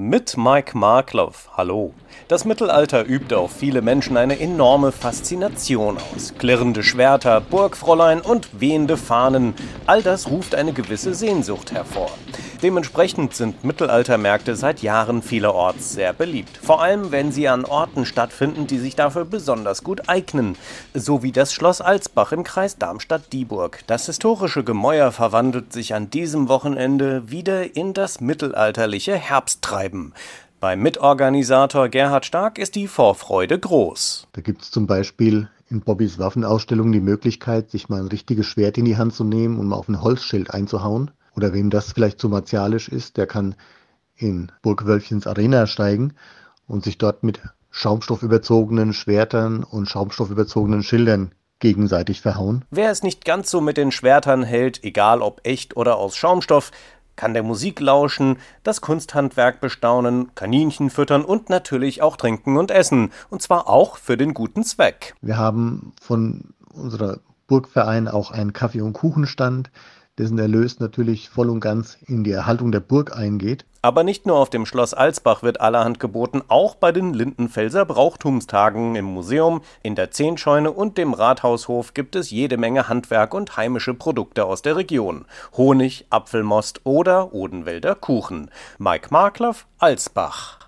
Mit Mike Markloff. Hallo. Das Mittelalter übte auf viele Menschen eine enorme Faszination aus. Klirrende Schwerter, Burgfräulein und wehende Fahnen. All das ruft eine gewisse Sehnsucht hervor. Dementsprechend sind Mittelaltermärkte seit Jahren vielerorts sehr beliebt. Vor allem, wenn sie an Orten stattfinden, die sich dafür besonders gut eignen. So wie das Schloss Alsbach im Kreis Darmstadt-Dieburg. Das historische Gemäuer verwandelt sich an diesem Wochenende wieder in das mittelalterliche Herbsttreiben. Beim Mitorganisator Gerhard Stark ist die Vorfreude groß. Da gibt es zum Beispiel in Bobbys Waffenausstellung die Möglichkeit, sich mal ein richtiges Schwert in die Hand zu nehmen und mal auf ein Holzschild einzuhauen. Oder wem das vielleicht zu martialisch ist, der kann in Burgwölfchens Arena steigen und sich dort mit schaumstoffüberzogenen Schwertern und schaumstoffüberzogenen Schildern gegenseitig verhauen. Wer es nicht ganz so mit den Schwertern hält, egal ob echt oder aus Schaumstoff, kann der Musik lauschen, das Kunsthandwerk bestaunen, Kaninchen füttern und natürlich auch trinken und essen. Und zwar auch für den guten Zweck. Wir haben von unserer Burgverein auch einen Kaffee- und Kuchenstand dessen Erlös natürlich voll und ganz in die Erhaltung der Burg eingeht. Aber nicht nur auf dem Schloss Alsbach wird allerhand geboten, auch bei den Lindenfelser Brauchtumstagen im Museum, in der Zehnscheune und dem Rathaushof gibt es jede Menge Handwerk und heimische Produkte aus der Region. Honig, Apfelmost oder Odenwälder Kuchen. Mike Markloff, Alsbach.